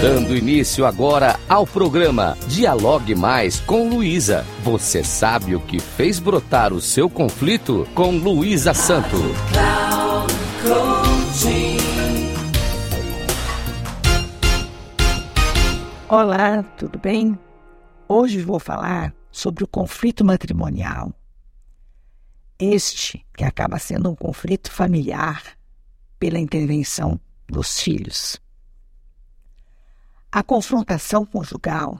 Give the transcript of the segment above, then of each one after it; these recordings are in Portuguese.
Dando início agora ao programa Dialogue Mais com Luísa. Você sabe o que fez brotar o seu conflito com Luísa Santo. Olá, tudo bem? Hoje vou falar sobre o conflito matrimonial. Este que acaba sendo um conflito familiar pela intervenção dos filhos. A confrontação conjugal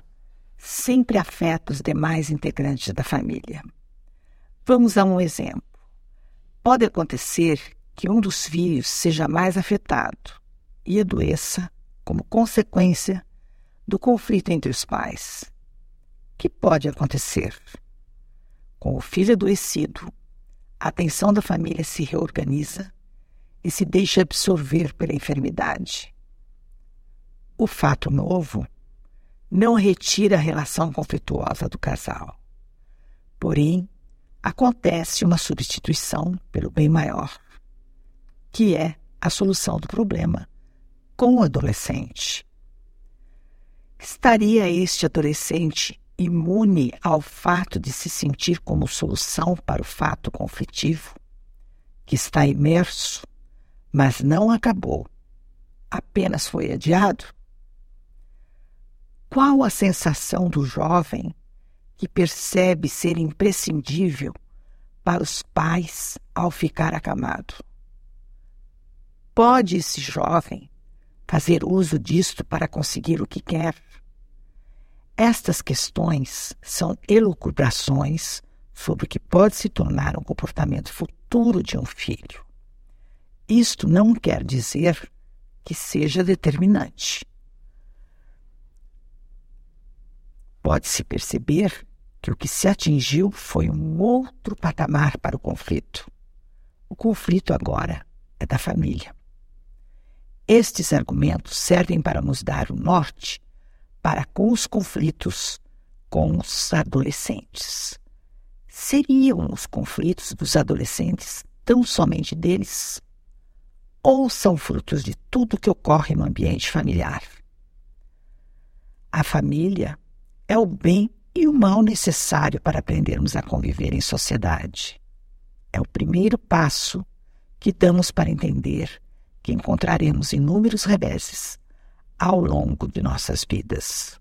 sempre afeta os demais integrantes da família. Vamos a um exemplo. Pode acontecer que um dos filhos seja mais afetado e adoeça como consequência do conflito entre os pais. Que pode acontecer? Com o filho adoecido, a atenção da família se reorganiza e se deixa absorver pela enfermidade. O fato novo não retira a relação conflituosa do casal. Porém, acontece uma substituição pelo bem maior, que é a solução do problema com o adolescente. Estaria este adolescente imune ao fato de se sentir como solução para o fato conflitivo, que está imerso, mas não acabou, apenas foi adiado? Qual a sensação do jovem que percebe ser imprescindível para os pais ao ficar acamado? Pode esse jovem fazer uso disto para conseguir o que quer? Estas questões são elucubrações sobre o que pode se tornar um comportamento futuro de um filho. Isto não quer dizer que seja determinante. Pode-se perceber que o que se atingiu foi um outro patamar para o conflito. O conflito agora é da família. Estes argumentos servem para nos dar o norte para com os conflitos com os adolescentes. Seriam os conflitos dos adolescentes tão somente deles? Ou são frutos de tudo que ocorre no ambiente familiar? A família é o bem e o mal necessário para aprendermos a conviver em sociedade. É o primeiro passo que damos para entender que encontraremos inúmeros reveses ao longo de nossas vidas,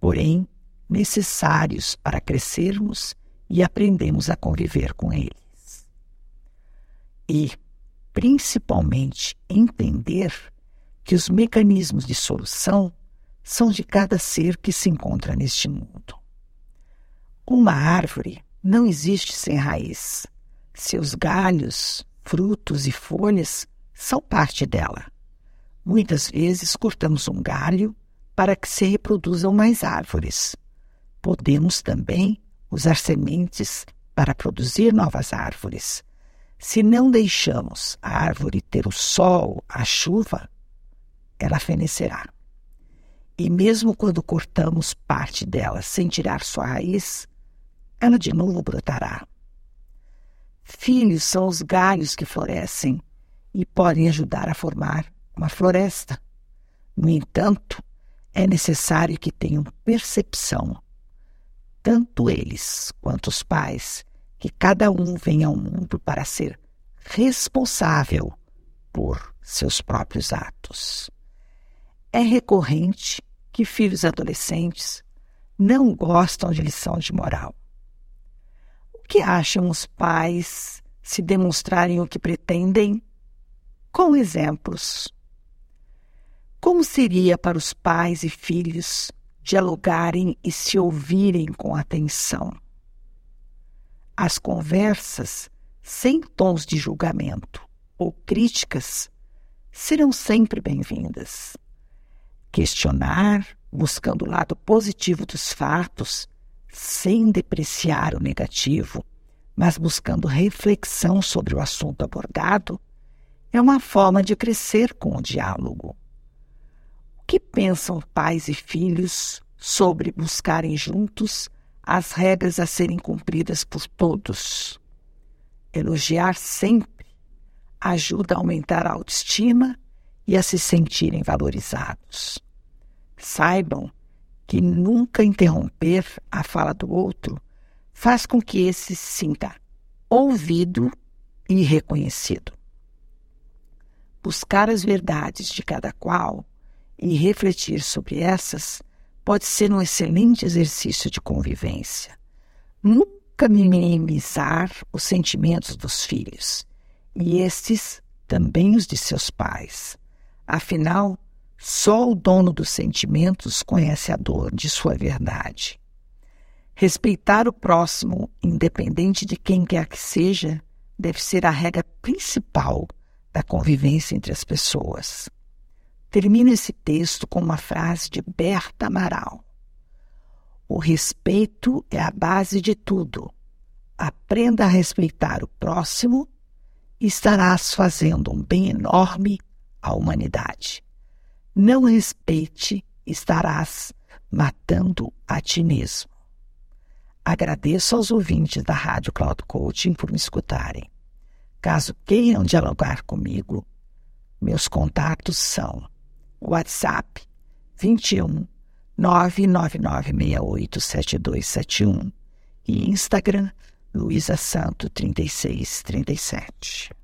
porém necessários para crescermos e aprendermos a conviver com eles. E, principalmente, entender que os mecanismos de solução são de cada ser que se encontra neste mundo. Uma árvore não existe sem raiz. Seus galhos, frutos e folhas são parte dela. Muitas vezes cortamos um galho para que se reproduzam mais árvores. Podemos também usar sementes para produzir novas árvores. Se não deixamos a árvore ter o sol, a chuva, ela fenecerá e mesmo quando cortamos parte dela sem tirar sua raiz, ela de novo brotará. Filhos são os galhos que florescem e podem ajudar a formar uma floresta. No entanto, é necessário que tenham percepção, tanto eles quanto os pais, que cada um venha ao mundo para ser responsável por seus próprios atos. É recorrente que filhos adolescentes não gostam de lição de moral. O que acham os pais se demonstrarem o que pretendem? Com exemplos. Como seria para os pais e filhos dialogarem e se ouvirem com atenção? As conversas, sem tons de julgamento ou críticas, serão sempre bem-vindas questionar, buscando o lado positivo dos fatos, sem depreciar o negativo, mas buscando reflexão sobre o assunto abordado, é uma forma de crescer com o diálogo. O que pensam pais e filhos sobre buscarem juntos as regras a serem cumpridas por todos? Elogiar sempre ajuda a aumentar a autoestima e a se sentirem valorizados. Saibam que nunca interromper a fala do outro faz com que esse se sinta ouvido e reconhecido. Buscar as verdades de cada qual e refletir sobre essas pode ser um excelente exercício de convivência. Nunca minimizar os sentimentos dos filhos, e estes também os de seus pais. Afinal, só o dono dos sentimentos conhece a dor de sua verdade. Respeitar o próximo, independente de quem quer que seja, deve ser a regra principal da convivência entre as pessoas. Termino esse texto com uma frase de Berta Amaral. O respeito é a base de tudo. Aprenda a respeitar o próximo e estarás fazendo um bem enorme à humanidade. Não respeite, estarás matando a ti mesmo. Agradeço aos ouvintes da Rádio Cloud Coaching por me escutarem. Caso queiram dialogar comigo, meus contatos são WhatsApp 21 999687271 e Instagram Luísa Santo 3637.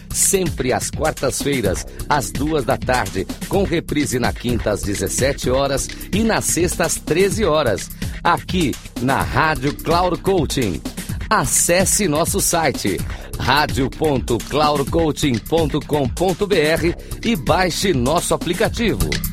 sempre às quartas-feiras, às duas da tarde, com reprise na quinta às 17 horas e na sexta às 13 horas, aqui na Rádio Cloud Coaching. Acesse nosso site radio.cloudcoaching.com.br e baixe nosso aplicativo.